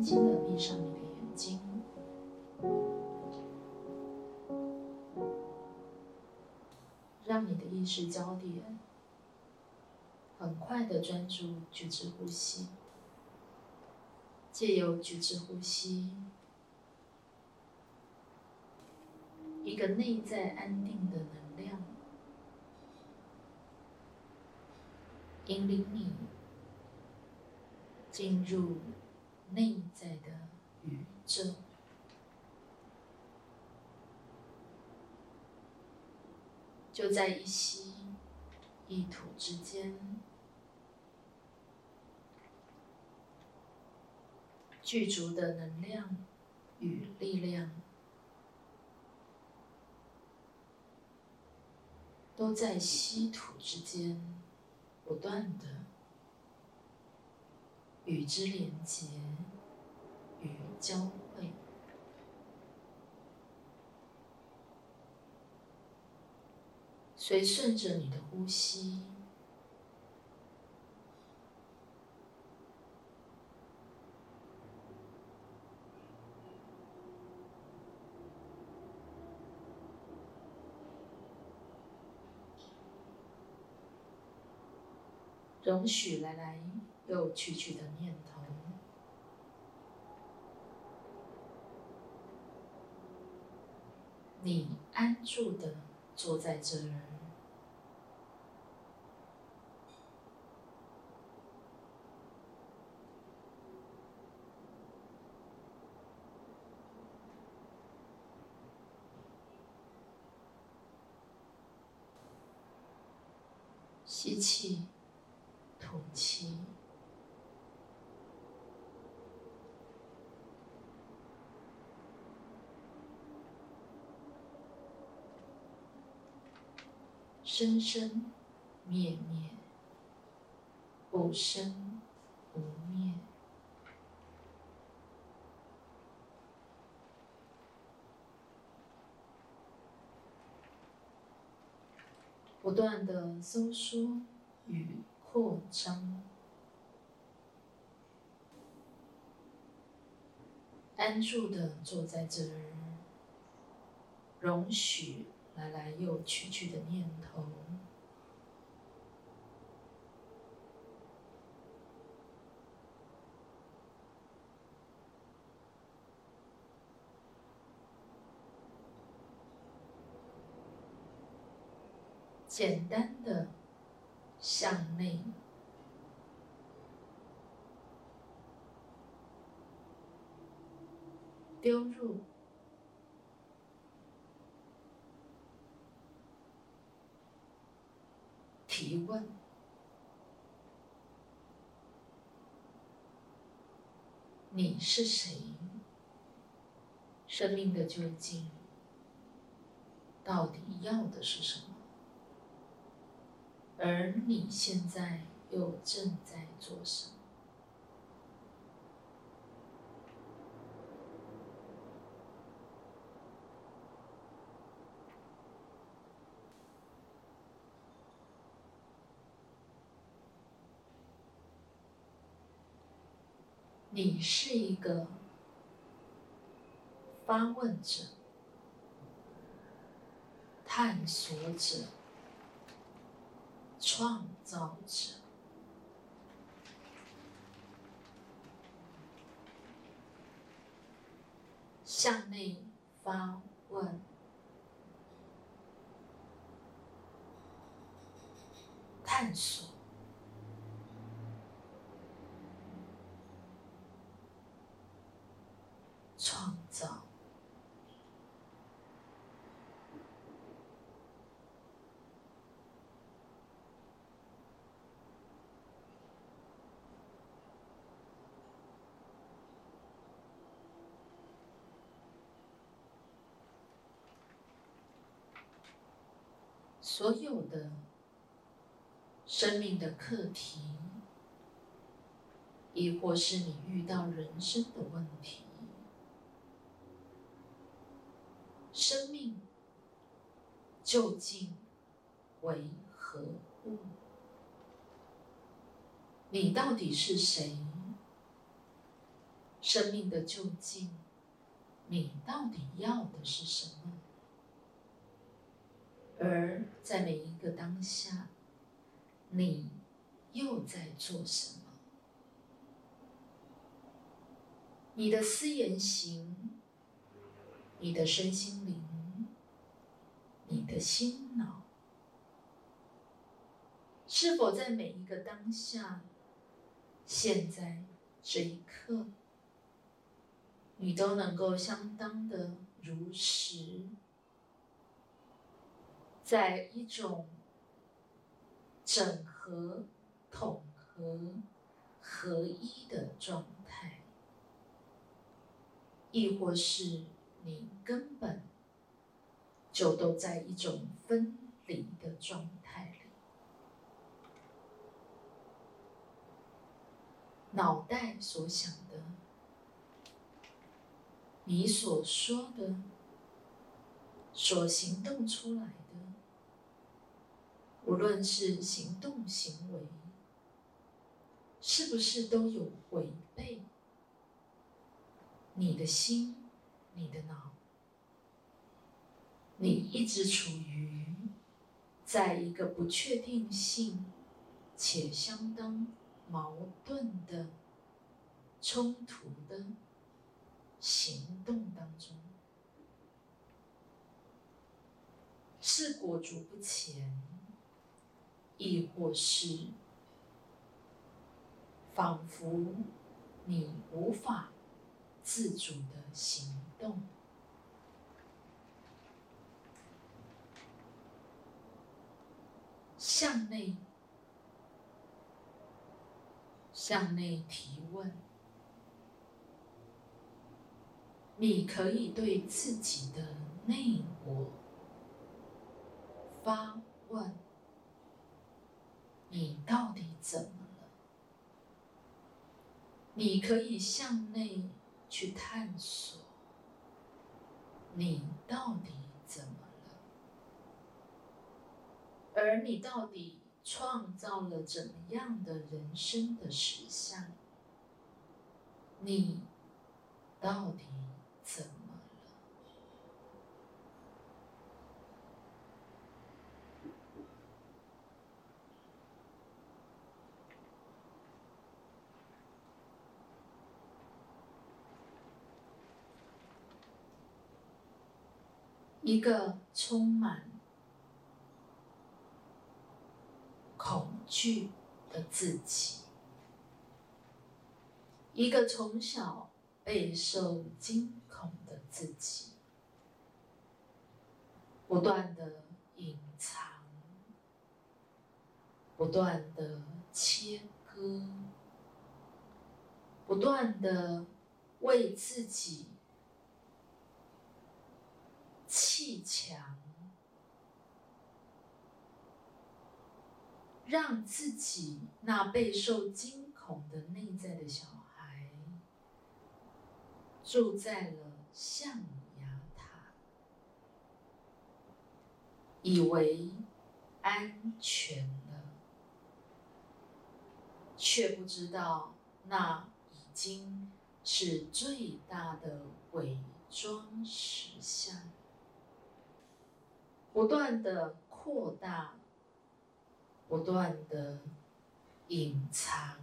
轻轻的闭上你的眼睛，让你的意识焦点很快的专注觉知呼吸，借由觉知呼吸，一个内在安定的能量，引领你进入。正，就在一吸一吐之间，具足的能量与力量，都在吸吐之间不断的。与之连结，与交随顺着你的呼吸，容许来来。又去去的念头，你安住的坐在这儿，吸气，吐气。生生灭灭，不生不灭，不断的收缩与扩张，安住的坐在这儿，容许。来来又去去的念头，简单的向内丢入。提问：你是谁？生命的究竟到底要的是什么？而你现在又正在做什么？你是一个发问者、探索者、创造者，向内发问、探索。创造，所有的生命的课题，亦或是你遇到人生的问题。生命究竟为何物？你到底是谁？生命的究竟，你到底要的是什么？而在每一个当下，你又在做什么？你的思言行，你的身心灵，你的心脑，是否在每一个当下，现在这一刻？你都能够相当的如实，在一种整合、统合、合一的状态，亦或是你根本就都在一种分离的状态里，脑袋所想的。你所说的、所行动出来，无论是行动行为，是不是都有违背你的心、你的脑？你一直处于在一个不确定性且相当矛盾的冲突的。行动当中，是裹足不前，亦或是仿佛你无法自主的行动，向内，向内提问。你可以对自己的内我发问：你到底怎么了？你可以向内去探索：你到底怎么了？而你到底创造了怎么样的人生的实相？你到底？怎么了？一个充满恐惧的自己，一个从小备受惊。恐的自己，不断的隐藏，不断的切割，不断的为自己砌墙，让自己那备受惊恐的内在的小孩住在了。象牙塔，以为安全了，却不知道那已经是最大的伪装实像，不断的扩大，不断的隐藏，